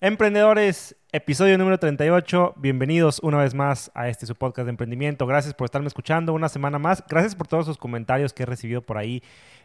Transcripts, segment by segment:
Emprendedores, episodio número 38. Bienvenidos una vez más a este su podcast de emprendimiento. Gracias por estarme escuchando una semana más. Gracias por todos sus comentarios que he recibido por ahí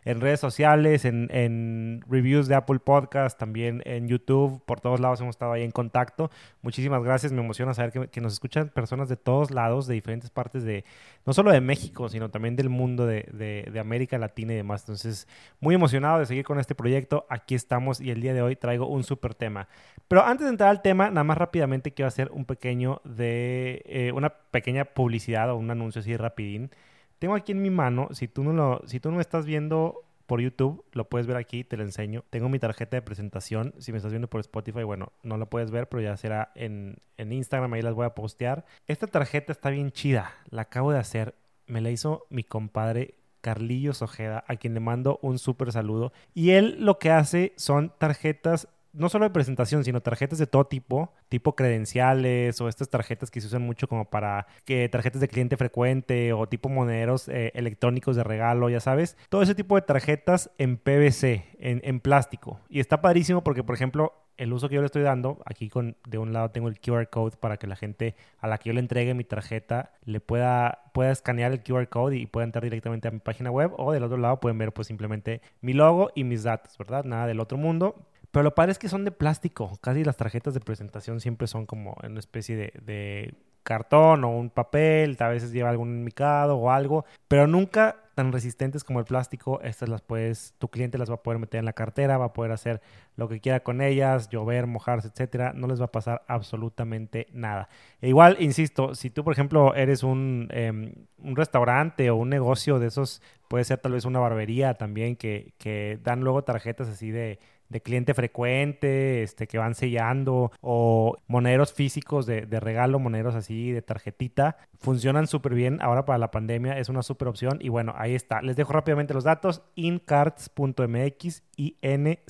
en redes sociales, en, reviews de Apple Podcast, también en YouTube. Por todos lados hemos estado ahí en contacto. Muchísimas gracias. Me emociona saber que, nos escuchan personas de todos lados, de diferentes partes de, no solo de México, sino también del mundo de, de América Latina y demás. Entonces, muy emocionado de seguir con este proyecto. Aquí estamos y el día de hoy traigo un súper tema. Pero antes de entrar al tema, nada más rápidamente quiero hacer un pequeño de eh, una pequeña publicidad o un anuncio así rapidín. Tengo aquí en mi mano, si tú no lo, si tú no estás viendo por YouTube, lo puedes ver aquí, te lo enseño. Tengo mi tarjeta de presentación. Si me estás viendo por Spotify, bueno, no la puedes ver, pero ya será en, en Instagram, ahí las voy a postear. Esta tarjeta está bien chida, la acabo de hacer. Me la hizo mi compadre Carlillos Ojeda, a quien le mando un súper saludo. Y él lo que hace son tarjetas no solo de presentación, sino tarjetas de todo tipo, tipo credenciales o estas tarjetas que se usan mucho como para que tarjetas de cliente frecuente o tipo monederos eh, electrónicos de regalo, ya sabes. Todo ese tipo de tarjetas en PVC, en, en plástico. Y está padrísimo porque, por ejemplo, el uso que yo le estoy dando, aquí con de un lado tengo el QR code para que la gente a la que yo le entregue mi tarjeta le pueda, pueda escanear el QR code y pueda entrar directamente a mi página web o del otro lado pueden ver pues simplemente mi logo y mis datos, ¿verdad? Nada del otro mundo. Pero lo padre es que son de plástico. Casi las tarjetas de presentación siempre son como en una especie de, cartón o un papel. A veces lleva algún micado o algo. Pero nunca tan resistentes como el plástico. Estas las puedes, tu cliente las va a poder meter en la cartera, va a poder hacer lo que quiera con ellas, llover, mojarse, etcétera. No les va a pasar absolutamente nada. E igual, insisto, si tú, por ejemplo, eres un, em, un restaurante o un negocio de esos, puede ser tal vez una barbería también, que, que dan luego tarjetas así de de cliente frecuente, este, que van sellando, o moneros físicos de, regalo, moneros así de tarjetita, funcionan súper bien ahora para la pandemia, es una súper opción. Y bueno, ahí está. Les dejo rápidamente los datos: incards.mx y ncards.mx.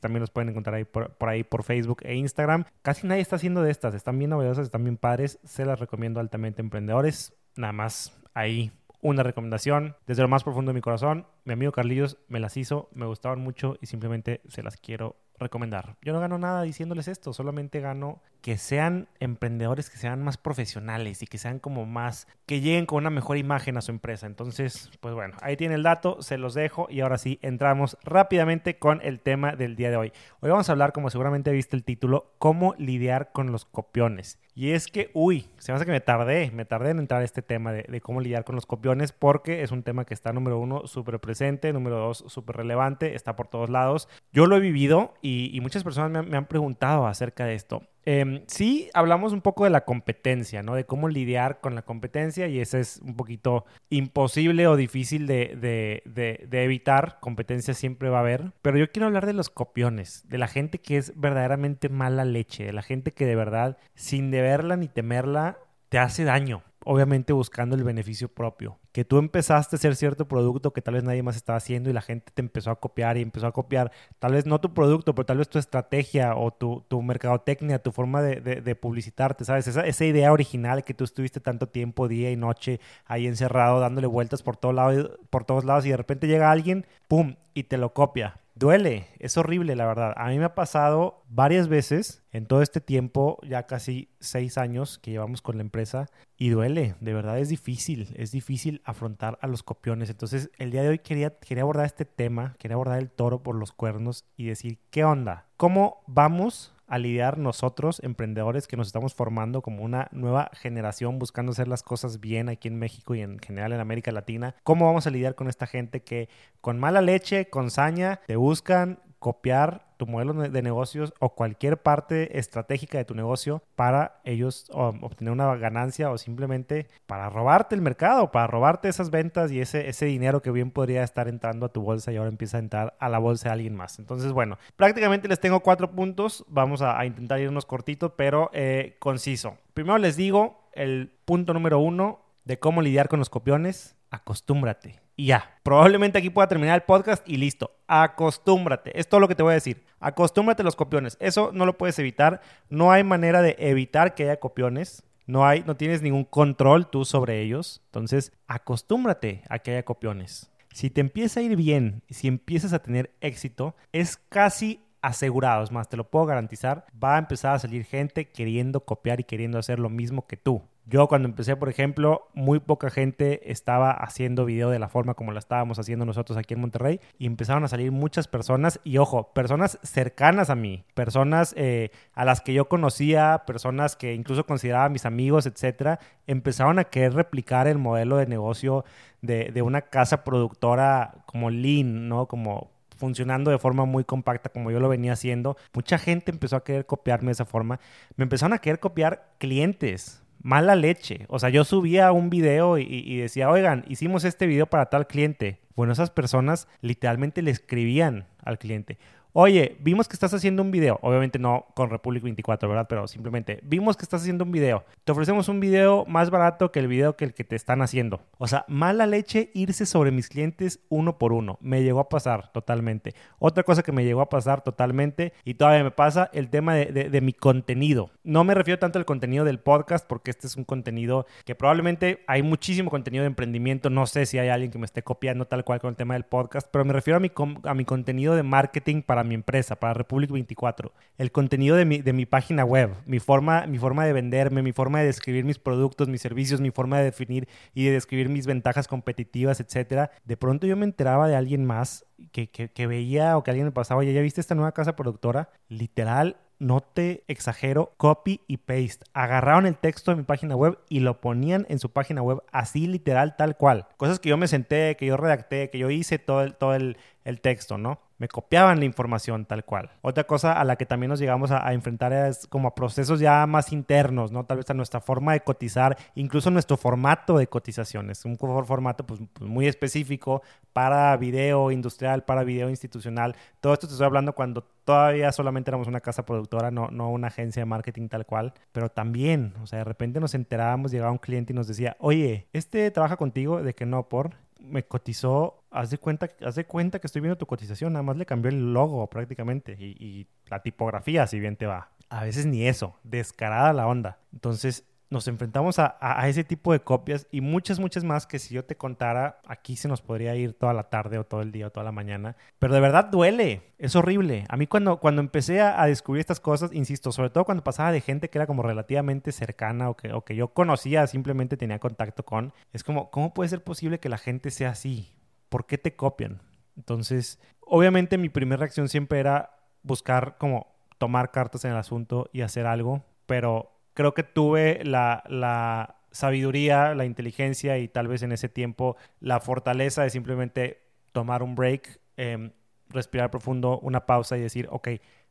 También los pueden encontrar ahí por, ahí por Facebook e Instagram. Casi nadie está haciendo de estas, están bien novedosas, están bien padres. Se las recomiendo altamente, emprendedores. Nada más ahí una recomendación desde lo más profundo de mi corazón. Mi amigo Carlillos me las hizo, me gustaban mucho y simplemente se las quiero recomendar. Yo no gano nada diciéndoles esto, solamente gano que sean emprendedores, que sean más profesionales y que sean como más, que lleguen con una mejor imagen a su empresa. Entonces, pues bueno, ahí tiene el dato, se los dejo y ahora sí, entramos rápidamente con el tema del día de hoy. Hoy vamos a hablar, como seguramente viste el título, cómo lidiar con los copiones. Y es que, uy, se me hace que me tardé, me tardé en entrar a este tema de, cómo lidiar con los copiones porque es un tema que está, número uno, súper presente, número dos, súper relevante, está por todos lados. Yo lo he vivido y, muchas personas me han preguntado acerca de esto. Eh, sí, hablamos un poco de la competencia, ¿no? De cómo lidiar con la competencia y ese es un poquito imposible o difícil de, de, de, de, evitar. Competencia siempre va a haber. Pero yo quiero hablar de los copiones, de la gente que es verdaderamente mala leche, de la gente que de verdad, sin deberla ni temerla, te hace daño obviamente buscando el beneficio propio. Que tú empezaste a hacer cierto producto que tal vez nadie más estaba haciendo y la gente te empezó a copiar y empezó a copiar, tal vez no tu producto, pero tal vez tu estrategia o tu, tu mercadotecnia, tu forma de, de, publicitarte, ¿sabes? Esa, esa, idea original que tú estuviste tanto tiempo, día y noche, ahí encerrado, dándole vueltas por, todo lado, por todos lados y de repente llega alguien, ¡pum! y te lo copia duele, es horrible la verdad. A mí me ha pasado varias veces en todo este tiempo, ya casi seis años que llevamos con la empresa, y duele, de verdad es difícil, es difícil afrontar a los copiones. Entonces el día de hoy quería, quería abordar este tema, quería abordar el toro por los cuernos y decir, ¿qué onda? ¿Cómo vamos a lidiar nosotros, emprendedores que nos estamos formando como una nueva generación buscando hacer las cosas bien aquí en México y en general en América Latina? ¿Cómo vamos a lidiar con esta gente que con mala leche, con saña, te buscan copiar tu modelo de negocios o cualquier parte estratégica de tu negocio para ellos obtener una ganancia o simplemente para robarte el mercado, para robarte esas ventas y ese, ese dinero que bien podría estar entrando a tu bolsa y ahora empieza a entrar a la bolsa de alguien más. Entonces, bueno, prácticamente les tengo cuatro puntos. Vamos a, intentar irnos cortito, pero eh, conciso. Primero les digo el punto número uno de cómo lidiar con los copiones. Acostúmbrate y ya. Probablemente aquí pueda terminar el podcast y listo. Acostúmbrate. Es todo lo que te voy a decir. Acostúmbrate a los copiones. Eso no lo puedes evitar. No hay manera de evitar que haya copiones. No hay, no tienes ningún control tú sobre ellos. Entonces, acostúmbrate a que haya copiones. Si te empieza a ir bien, si empiezas a tener éxito, es casi asegurados, más te lo puedo garantizar, va a empezar a salir gente queriendo copiar y queriendo hacer lo mismo que tú. Yo cuando empecé, por ejemplo, muy poca gente estaba haciendo video de la forma como la estábamos haciendo nosotros aquí en Monterrey y empezaron a salir muchas personas y ojo, personas cercanas a mí, personas eh, a las que yo conocía, personas que incluso consideraba mis amigos, etcétera, empezaron a querer replicar el modelo de negocio de, de una casa productora como Lean, ¿no? Como funcionando de forma muy compacta como yo lo venía haciendo. Mucha gente empezó a querer copiarme de esa forma. Me empezaron a querer copiar clientes mala leche. O sea, yo subía un video y, decía, oigan, hicimos este video para tal cliente. Bueno, esas personas literalmente le escribían al cliente oye, vimos que estás haciendo un video, obviamente no con Republic 24, ¿verdad? Pero simplemente, vimos que estás haciendo un video, te ofrecemos un video más barato que el video que el que te están haciendo. O sea, mala leche irse sobre mis clientes uno por uno. Me llegó a pasar totalmente. Otra cosa que me llegó a pasar totalmente y todavía me pasa, el tema de, mi contenido. No me refiero tanto al contenido del podcast porque este es un contenido que probablemente hay muchísimo contenido de emprendimiento. No sé si hay alguien que me esté copiando tal cual con el tema del podcast, pero me refiero a mi, a mi contenido de marketing para mi empresa, para Republic 24. El contenido de mi, de mi página web, mi forma, mi forma de venderme, mi forma de describir mis productos, mis servicios, mi forma de definir y de describir mis ventajas competitivas, etcétera. De pronto yo me enteraba de alguien más que, que, que veía o que alguien me pasaba, oye, ¿ya viste esta nueva casa productora? Literal, no te exagero, copy y paste. Agarraron el texto de mi página web y lo ponían en su página web así literal tal cual. Cosas que yo me senté, que yo redacté, que yo hice todo el, todo el, el texto, ¿no? Me copiaban la información tal cual. Otra cosa a la que también nos llegamos a, enfrentar es como a procesos ya más internos, ¿no? Tal vez a nuestra forma de cotizar, incluso nuestro formato de cotizaciones, un formato pues, pues, muy específico para video industrial, para video institucional. Todo esto te estoy hablando cuando todavía solamente éramos una casa productora, no, no una agencia de marketing tal cual, pero también, o sea, de repente nos enterábamos, llegaba un cliente y nos decía, oye, ¿este trabaja contigo? De que no, por me cotizó, haz de, cuenta, haz de cuenta que estoy viendo tu cotización, nada más le cambió el logo prácticamente y, y la tipografía, si bien te va. A veces ni eso, descarada la onda. Entonces, nos enfrentamos a, ese tipo de copias y muchas, muchas más que si yo te contara, aquí se nos podría ir toda la tarde o todo el día o toda la mañana. Pero de verdad duele, es horrible. A mí cuando, cuando empecé a, descubrir estas cosas, insisto, sobre todo cuando pasaba de gente que era como relativamente cercana o que, o que yo conocía, simplemente tenía contacto con, es como, ¿cómo puede ser posible que la gente sea así? ¿Por qué te copian? Entonces, obviamente mi primera reacción siempre era buscar como tomar cartas en el asunto y hacer algo, pero creo que tuve la, sabiduría, la inteligencia y tal vez en ese tiempo la fortaleza de simplemente tomar un break, em, respirar profundo, una pausa y decir, ok,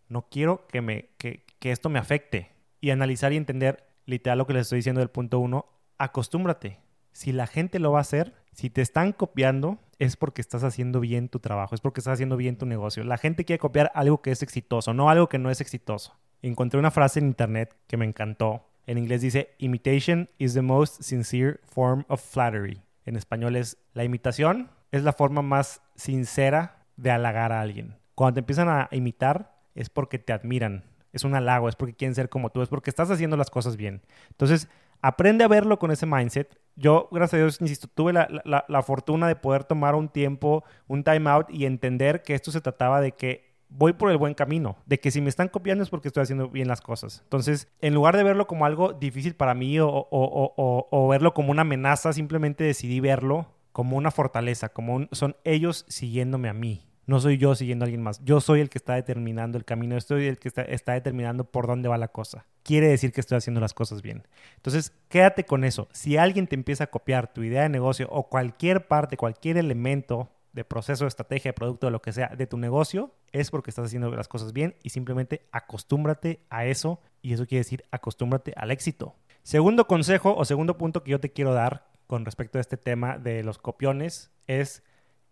no quiero que, me, que, que esto me afecte. Y analizar y entender literal lo que les estoy diciendo del punto uno, acostúmbrate. Si la gente lo va a hacer, si te están copiando, es porque estás haciendo bien tu trabajo, es porque estás haciendo bien tu negocio. La gente quiere copiar algo que es exitoso, no algo que no es exitoso encontré una frase en internet que me encantó. En inglés dice, imitation is the most sincere form of flattery. En español es, la imitación es la forma más sincera de halagar a alguien. Cuando te empiezan a imitar es porque te admiran, es un halago, es porque quieren ser como tú, es porque estás haciendo las cosas bien. Entonces, aprende a verlo con ese mindset. Yo, gracias a Dios, insisto, tuve la, la fortuna de poder tomar un tiempo, un time out y entender que esto se trataba de que voy por el buen camino, de que si me están copiando es porque estoy haciendo bien las cosas. Entonces, en lugar de verlo como algo difícil para mí o, verlo como una amenaza, simplemente decidí verlo como una fortaleza, como son ellos siguiéndome a mí. No soy yo siguiendo a alguien más. Yo soy el que está determinando el camino. Estoy el que está, está determinando por dónde va la cosa. Quiere decir que estoy haciendo las cosas bien. Entonces, quédate con eso. Si alguien te empieza a copiar tu idea de negocio o cualquier parte, cualquier elemento de proceso, de estrategia, producto, de lo que sea, de tu negocio, es porque estás haciendo las cosas bien y simplemente acostúmbrate a eso y eso quiere decir acostúmbrate al éxito. Segundo consejo o segundo punto que yo te quiero dar con respecto a este tema de los copiones es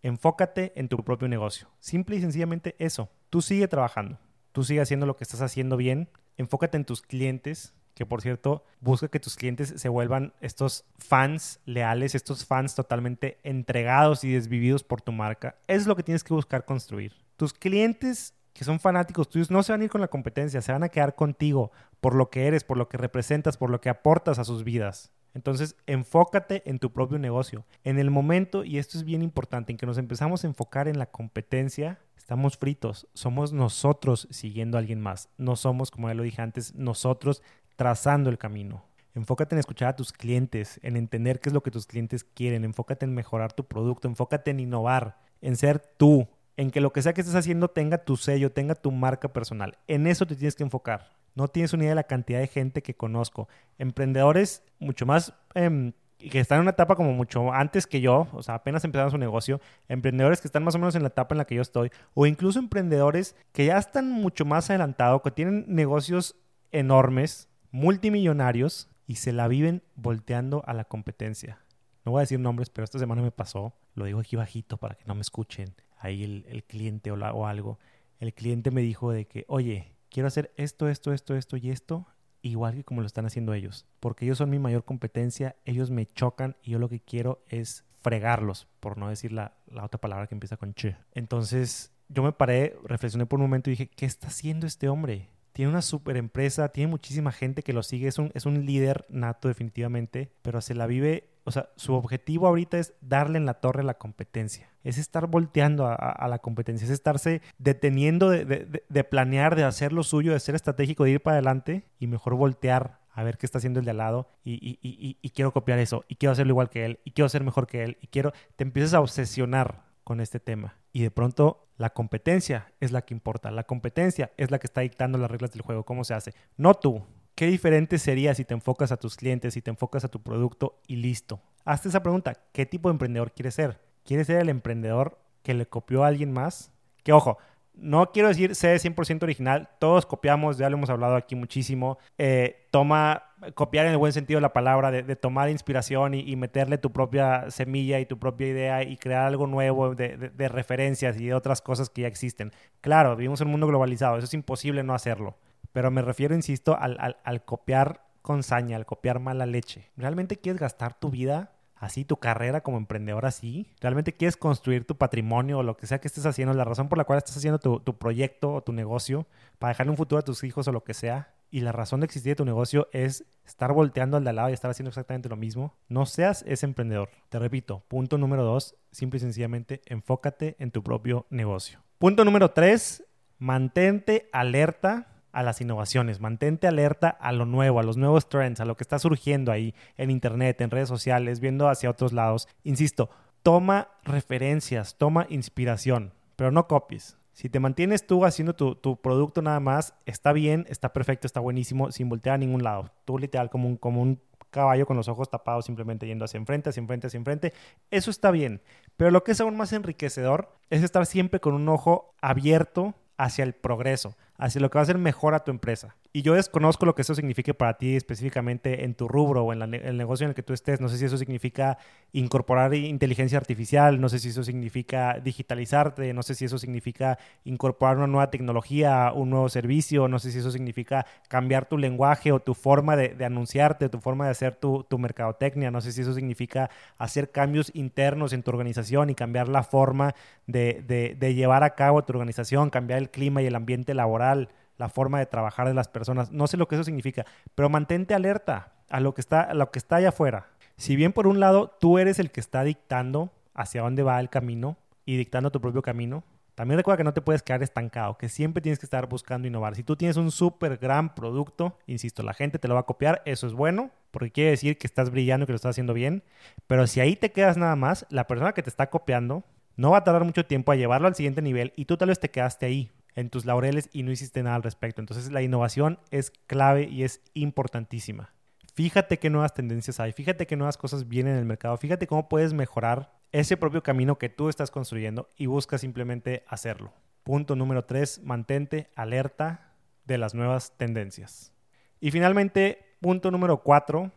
enfócate en tu propio negocio. Simple y sencillamente eso. Tú sigue trabajando, tú sigue haciendo lo que estás haciendo bien, enfócate en tus clientes, que por cierto, busca que tus clientes se vuelvan estos fans leales, estos fans totalmente entregados y desvividos por tu marca. Es lo que tienes que buscar construir. Tus clientes que son fanáticos tuyos no se van a ir con la competencia, se van a quedar contigo por lo que eres, por lo que representas, por lo que aportas a sus vidas. Entonces, enfócate en tu propio negocio. En el momento, y esto es bien importante, en que nos empezamos a enfocar en la competencia, estamos fritos. Somos nosotros siguiendo a alguien más. No somos, como ya lo dije antes, nosotros trazando el camino. Enfócate en escuchar a tus clientes, en entender qué es lo que tus clientes quieren. Enfócate en mejorar tu producto, enfócate en innovar, en ser tú, en que lo que sea que estés haciendo tenga tu sello, tenga tu marca personal. En eso te tienes que enfocar. No tienes una idea de la cantidad de gente que conozco. Emprendedores mucho más em, que están en una etapa como mucho antes que yo, o sea, apenas empezaron su negocio, emprendedores que están más o menos en la etapa en la que yo estoy, o incluso emprendedores que ya están mucho más adelantados, que tienen negocios enormes, multimillonarios, y se la viven volteando a la competencia. No voy a decir nombres, pero esta semana me pasó, lo digo aquí bajito para que no me escuchen ahí el, cliente o, algo. El cliente me dijo de que, oye, quiero hacer esto, esto, esto, esto y esto, igual que como lo están haciendo ellos, porque ellos son mi mayor competencia, ellos me chocan y yo lo que quiero es fregarlos, por no decir la, otra palabra que empieza con che. Entonces yo me paré, reflexioné por un momento y dije, ¿qué está haciendo este hombre? Tiene una super empresa, tiene muchísima gente que lo sigue, es un, es un líder nato definitivamente, pero se la vive o sea, su objetivo ahorita es darle en la torre a la competencia. Es estar volteando a, la competencia, es estarse deteniendo de, planear, de hacer lo suyo, de ser estratégico, de ir para adelante y mejor voltear a ver qué está haciendo el de al lado y, y, quiero copiar eso y quiero hacerlo igual que él y quiero ser mejor que él y quiero, te empiezas a obsesionar con este tema y de pronto la competencia es la que importa, la competencia es la que está dictando las reglas del juego, cómo se hace, no tú, ¿Qué diferente sería si te enfocas a tus clientes, si te enfocas a tu producto y listo? Hazte esa pregunta, ¿qué tipo de emprendedor quieres ser? ¿Quieres ser el emprendedor que le copió a alguien más? Que ojo, no quiero decir sé 100% original, todos copiamos, ya lo hemos hablado aquí muchísimo. Eh, toma, copiar en el buen sentido la palabra, de, tomar inspiración y, meterle tu propia semilla y tu propia idea y crear algo nuevo de, de, referencias y de otras cosas que ya existen. Claro, vivimos en un mundo globalizado, eso es imposible no hacerlo. Pero me refiero, insisto, al, copiar con saña, al copiar mala leche. ¿Realmente quieres gastar tu vida así, tu carrera como emprendedor así? ¿Realmente quieres construir tu patrimonio o lo que sea que estés haciendo? La razón por la cual estás haciendo tu, proyecto o tu negocio para dejarle un futuro a tus hijos o lo que sea. Y la razón de existir de tu negocio es estar volteando al de al lado y estar haciendo exactamente lo mismo. No seas ese emprendedor. Te repito, punto número dos, simple y sencillamente, enfócate en tu propio negocio. Punto número tres, mantente alerta a las innovaciones, mantente alerta a lo nuevo, a los nuevos trends, a lo que está surgiendo ahí en Internet, en redes sociales, viendo hacia otros lados. Insisto, toma referencias, toma inspiración, pero no copies. Si te mantienes tú haciendo tu, producto nada más, está bien, está perfecto, está buenísimo, sin voltear a ningún lado. Tú literal como un, como un caballo con los ojos tapados, simplemente yendo hacia enfrente, hacia enfrente, hacia enfrente. Eso está bien. Pero lo que es aún más enriquecedor es estar siempre con un ojo abierto hacia el progreso, hacia lo que va a ser mejor a tu empresa. Y yo desconozco lo que eso signifique para ti específicamente en tu rubro o en el negocio en el que tú estés. No sé si eso significa incorporar inteligencia artificial, no sé si eso significa digitalizarte, no sé si eso significa incorporar una nueva tecnología, un nuevo servicio, no sé si eso significa cambiar tu lenguaje o tu forma de, anunciarte, tu forma de hacer tu, mercadotecnia, no sé si eso significa hacer cambios internos en tu organización y cambiar la forma de llevar a cabo tu organización, cambiar el clima y el ambiente laboral la forma de trabajar de las personas. No sé lo que eso significa, pero mantente alerta a lo que está, a lo que está allá afuera. Si bien por un lado tú eres el que está dictando hacia dónde va el camino y dictando tu propio camino, también recuerda que no te puedes quedar estancado, que siempre tienes que estar buscando innovar. Si tú tienes un súper gran producto, insisto, la gente te lo va a copiar, eso es bueno, porque quiere decir que estás brillando, que lo estás haciendo bien. Pero si ahí te quedas nada más, la persona que te está copiando no va a tardar mucho tiempo a llevarlo al siguiente nivel y tú tal vez te quedaste ahí en tus laureles y no hiciste nada al respecto. Entonces la innovación es clave y es importantísima. Fíjate qué nuevas tendencias hay, fíjate qué nuevas cosas vienen en el mercado, fíjate cómo puedes mejorar ese propio camino que tú estás construyendo y busca simplemente hacerlo. Punto número tres, mantente alerta de las nuevas tendencias. Y finalmente, punto número cuatro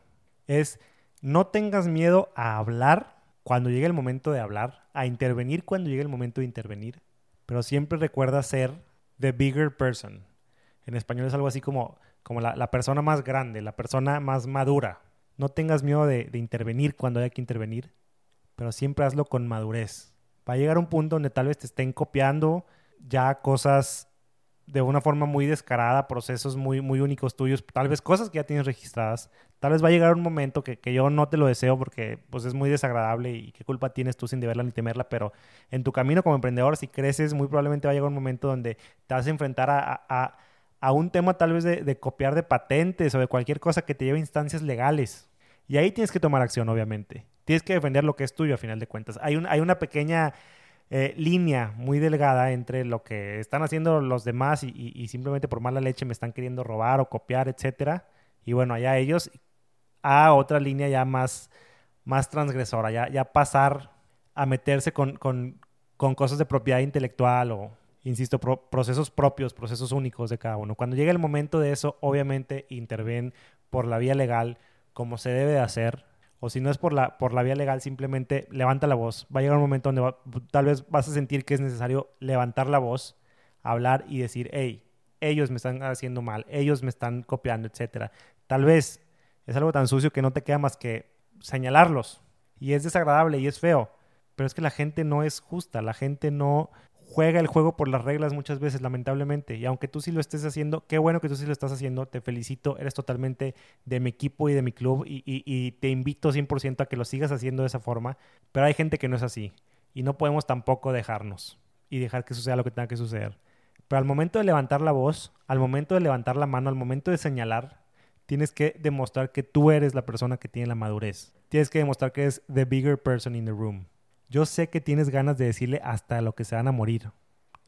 es no tengas miedo a hablar cuando llegue el momento de hablar, a intervenir cuando llegue el momento de intervenir, pero siempre recuerda ser the bigger person. En español es algo así como, como la, persona más grande, la persona más madura. No tengas miedo de, intervenir cuando haya que intervenir, pero siempre hazlo con madurez. Va a llegar un punto donde tal vez te estén copiando ya cosas de una forma muy descarada, procesos muy, muy únicos tuyos, tal vez cosas que ya tienes registradas. Tal vez va a llegar un momento que, que, yo no te lo deseo porque pues es muy desagradable y qué culpa tienes tú sin deberla ni temerla, pero en tu camino como emprendedor, si creces, muy probablemente va a llegar un momento donde te vas a enfrentar a, a, a un tema tal vez de, de, copiar de patentes o de cualquier cosa que te lleve instancias legales. Y ahí tienes que tomar acción, obviamente. Tienes que defender lo que es tuyo a final de cuentas. Hay, un, hay una pequeña eh, línea muy delgada entre lo que están haciendo los demás y, simplemente por mala leche me están queriendo robar o copiar, etcétera. Y bueno, allá ellos a otra línea ya más, más transgresora, ya, ya pasar a meterse con, con, con cosas de propiedad intelectual o, insisto, procesos propios, procesos únicos de cada uno. Cuando llegue el momento de eso, obviamente interven por la vía legal como se debe de hacer o si no es por la, por la vía legal, simplemente levanta la voz. Va a llegar un momento donde tal vez vas a sentir que es necesario levantar la voz, hablar y decir, hey, ellos me están haciendo mal, ellos me están copiando, etc. Tal vez es algo tan sucio que no te queda más que señalarlos. Y es desagradable y es feo. Pero es que la gente no es justa, la gente no juega el juego por las reglas muchas veces, lamentablemente. Y aunque tú sí lo estés haciendo, qué bueno que tú sí lo estás haciendo, te felicito, eres totalmente de mi equipo y de mi club y, y, te invito 100% a que lo sigas haciendo de esa forma. Pero hay gente que no es así y no podemos tampoco dejarnos y dejar que suceda lo que tenga que suceder. Pero al momento de levantar la voz, al momento de levantar la mano, al momento de señalar, tienes que demostrar que tú eres la persona que tiene la madurez. Tienes que demostrar que eres the bigger person in the room. Yo sé que tienes ganas de decirle hasta lo que se van a morir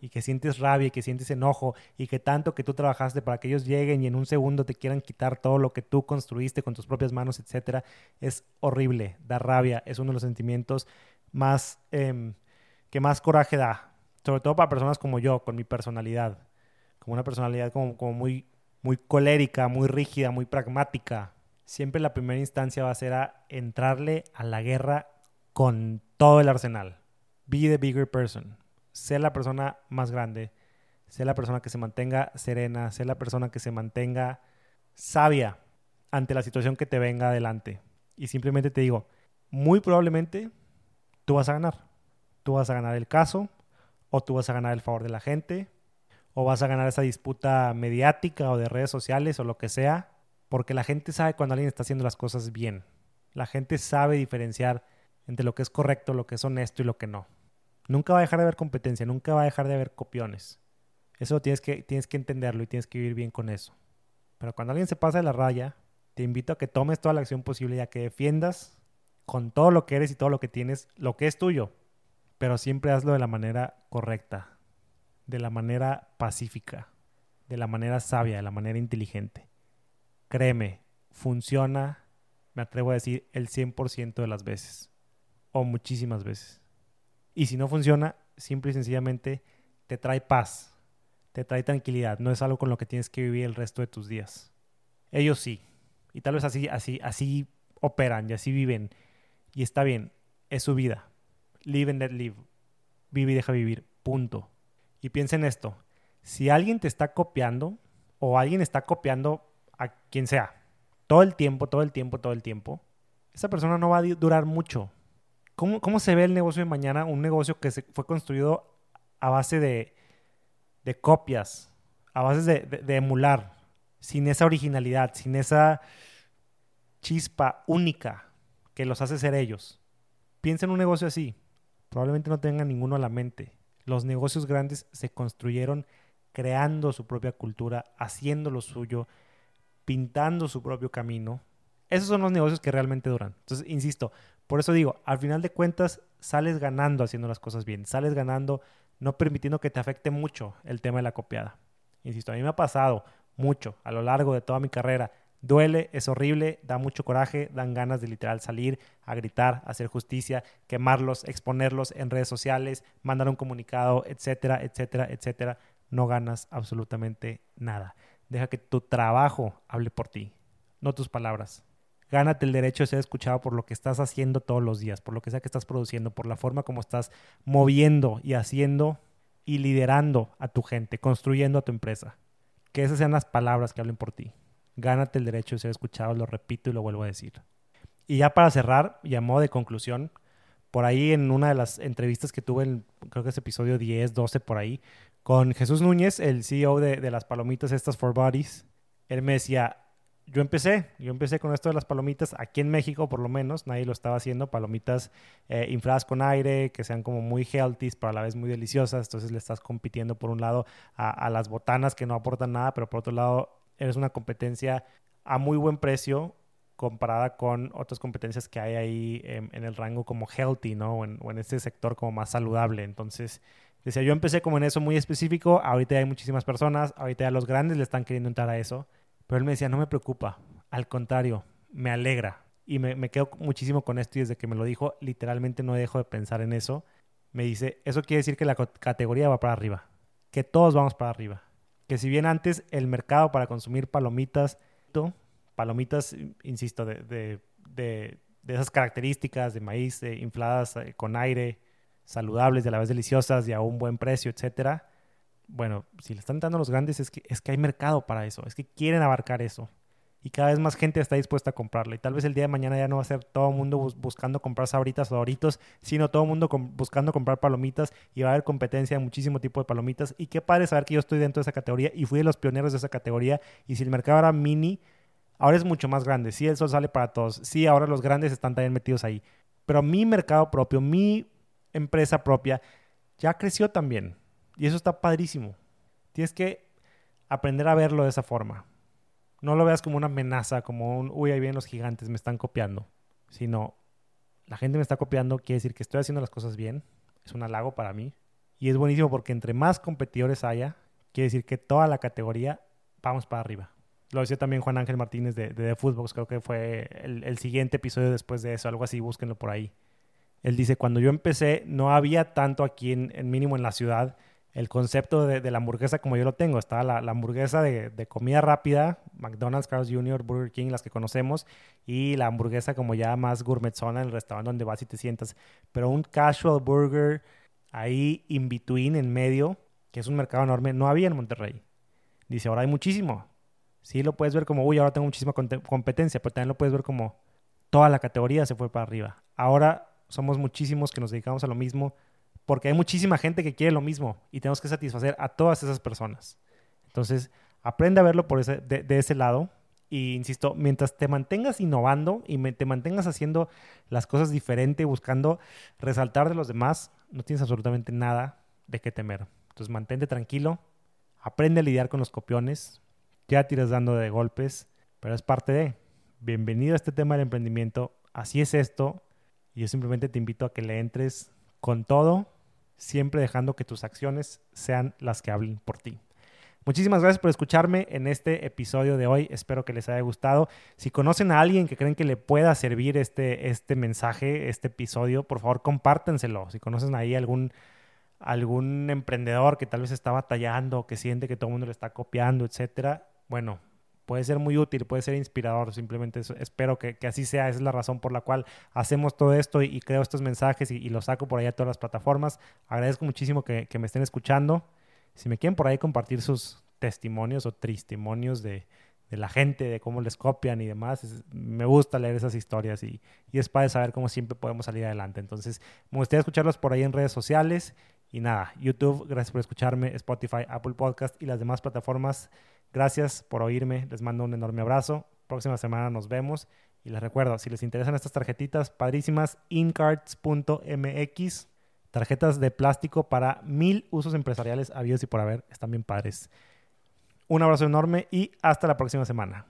y que sientes rabia y que sientes enojo y que tanto que tú trabajaste para que ellos lleguen y en un segundo te quieran quitar todo lo que tú construiste con tus propias manos, etcétera, es horrible, da rabia, es uno de los sentimientos más em, que más coraje da, sobre todo para personas como yo, con mi personalidad, como una personalidad como, como muy, muy colérica, muy rígida, muy pragmática. Siempre la primera instancia va a ser a entrarle a la guerra con todo el arsenal. Be the bigger person. Sé la persona más grande. Sé la persona que se mantenga serena. Sé la persona que se mantenga sabia ante la situación que te venga adelante. Y simplemente te digo, muy probablemente tú vas a ganar. Tú vas a ganar el caso, o tú vas a ganar el favor de la gente, o vas a ganar esa disputa mediática o de redes sociales o lo que sea, porque la gente sabe cuando alguien está haciendo las cosas bien. La gente sabe diferenciar entre lo que es correcto, lo que es honesto y lo que no. Nunca va a dejar de haber competencia, nunca va a dejar de haber copiones. Eso tienes que, tienes que entenderlo y tienes que vivir bien con eso. Pero cuando alguien se pasa de la raya, te invito a que tomes toda la acción posible y a que defiendas con todo lo que eres y todo lo que tienes, lo que es tuyo. Pero siempre hazlo de la manera correcta, de la manera pacífica, de la manera sabia, de la manera inteligente. Créeme, funciona, me atrevo a decir, el 100% de las veces o muchísimas veces. Y si no funciona, simple y sencillamente te trae paz, te trae tranquilidad, no es algo con lo que tienes que vivir el resto de tus días. Ellos sí, y tal vez así, así, así operan y así viven, y está bien, es su vida. Live and let live. Vive y deja vivir, punto. Y piensa en esto, si alguien te está copiando, o alguien está copiando a quien sea, todo el tiempo, todo el tiempo, todo el tiempo, esa persona no va a durar mucho ¿Cómo, se ve el negocio de mañana? Un negocio que se fue construido a base de, copias, a base de, emular, sin esa originalidad, sin esa chispa única que los hace ser ellos. Piensa en un negocio así. Probablemente no tengan ninguno a la mente. Los negocios grandes se construyeron creando su propia cultura, haciendo lo suyo, pintando su propio camino. Esos son los negocios que realmente duran. Entonces, insisto, por eso digo, al final de cuentas sales ganando haciendo las cosas bien, sales ganando no permitiendo que te afecte mucho el tema de la copiada. Insisto, a mí me ha pasado mucho a lo largo de toda mi carrera. Duele, es horrible, da mucho coraje, dan ganas de literal salir a gritar, hacer justicia, quemarlos, exponerlos en redes sociales, mandar un comunicado, etcétera, etcétera, etcétera. No ganas absolutamente nada. Deja que tu trabajo hable por ti, no tus palabras. Gánate el derecho de ser escuchado por lo que estás haciendo todos los días, por lo que sea que estás produciendo, por la forma como estás moviendo y haciendo y liderando a tu gente, construyendo a tu empresa. Que esas sean las palabras que hablen por ti. Gánate el derecho de ser escuchado, lo repito y lo vuelvo a decir. Y ya para cerrar, modo de conclusión, por ahí en una de las entrevistas que tuve, en, creo que es episodio 10, 12 por ahí, con Jesús Núñez, el CEO de, de las palomitas estas for Bodies. Él me decía, yo empecé, yo empecé con esto de las palomitas aquí en México por lo menos, nadie lo estaba haciendo, palomitas eh, infladas con aire, que sean como muy healthy, pero a la vez muy deliciosas, entonces le estás compitiendo por un lado a, las botanas que no aportan nada, pero por otro lado eres una competencia a muy buen precio comparada con otras competencias que hay ahí en, el rango como healthy, ¿no? O en, o en este sector como más saludable, entonces... Decía, yo empecé como en eso muy específico, ahorita hay muchísimas personas, ahorita ya los grandes le están queriendo entrar a eso. Pero él me decía, no me preocupa, al contrario, me alegra. Y me, quedo muchísimo con esto y desde que me lo dijo, literalmente no dejo de pensar en eso. Me dice, eso quiere decir que la categoría va para arriba, que todos vamos para arriba. Que si bien antes el mercado para consumir palomitas, palomitas, insisto, de, esas características de maíz infladas eh, con aire, saludables y a la vez deliciosas y a un buen precio, etcétera, bueno, si le están dando los grandes es que, es que hay mercado para eso, es que quieren abarcar eso. Y cada vez más gente está dispuesta a comprarlo. Y tal vez el día de mañana ya no va a ser todo el mundo buscando comprar sabritas o doritos, sino todo el mundo buscando comprar palomitas y va a haber competencia de muchísimo tipo de palomitas. Y qué padre saber que yo estoy dentro de esa categoría y fui de los pioneros de esa categoría. Y si el mercado era mini, ahora es mucho más grande. Sí, el sol sale para todos. Sí, ahora los grandes están también metidos ahí. Pero mi mercado propio, mi empresa propia, ya creció también. Y eso está padrísimo. Tienes que aprender a verlo de esa forma. No lo veas como una amenaza, como un, uy, ahí vienen los gigantes, me están copiando. Sino, la gente me está copiando, quiere decir que estoy haciendo las cosas bien. Es un halago para mí. Y es buenísimo porque entre más competidores haya, quiere decir que toda la categoría vamos para arriba. Lo decía también Juan Ángel Martínez de, de The Footbox, creo que fue el, siguiente episodio después de eso, algo así, búsquenlo por ahí. Él dice, cuando yo empecé no había tanto aquí en, en mínimo en la ciudad el concepto de, la hamburguesa como yo lo tengo. Está la, hamburguesa de, comida rápida, McDonald's, Carl's Jr., Burger King, las que conocemos, y la hamburguesa como ya más gourmetzona en el restaurante donde vas y te sientas. Pero un casual burger ahí in between, en medio, que es un mercado enorme, no había en Monterrey. Dice, ahora hay muchísimo. Sí lo puedes ver como, uy, ahora tengo muchísima competencia, pero también lo puedes ver como toda la categoría se fue para arriba. Ahora somos muchísimos que nos dedicamos a lo mismo porque hay muchísima gente que quiere lo mismo y tenemos que satisfacer a todas esas personas. Entonces, aprende a verlo por ese, de, ese lado. Y insisto, mientras te mantengas innovando y te mantengas haciendo las cosas diferente, buscando resaltar de los demás, no tienes absolutamente nada de qué temer. Entonces, mantente tranquilo, aprende a lidiar con los copiones, ya tiras dando de golpes, pero es parte de. Bienvenido a este tema del emprendimiento. Así es esto. Y yo simplemente te invito a que le entres con todo siempre dejando que tus acciones sean las que hablen por ti. Muchísimas gracias por escucharme en este episodio de hoy. Espero que les haya gustado. Si conocen a alguien que creen que le pueda servir este, este mensaje, este episodio, por favor compártenselo. Si conocen ahí algún, algún emprendedor que tal vez está batallando, que siente que todo el mundo le está copiando, etcétera, bueno, puede ser muy útil, puede ser inspirador. Simplemente espero que, así sea. Esa es la razón por la cual hacemos todo esto y, creo estos mensajes y, los saco por ahí a todas las plataformas. Agradezco muchísimo que, me estén escuchando. Si me quieren por ahí compartir sus testimonios o testimonios de, la gente, de cómo les copian y demás, me gusta leer esas historias y, y es para saber cómo siempre podemos salir adelante. Entonces, me gustaría escucharlos por ahí en redes sociales. Y nada, YouTube, gracias por escucharme, Spotify, Apple Podcast y las demás plataformas Gracias por oírme, les mando un enorme abrazo. Próxima semana nos vemos. Y les recuerdo, si les interesan estas tarjetitas padrísimas, incards.mx, tarjetas de plástico para mil usos empresariales habidos y por haber, están bien padres. Un abrazo enorme y hasta la próxima semana.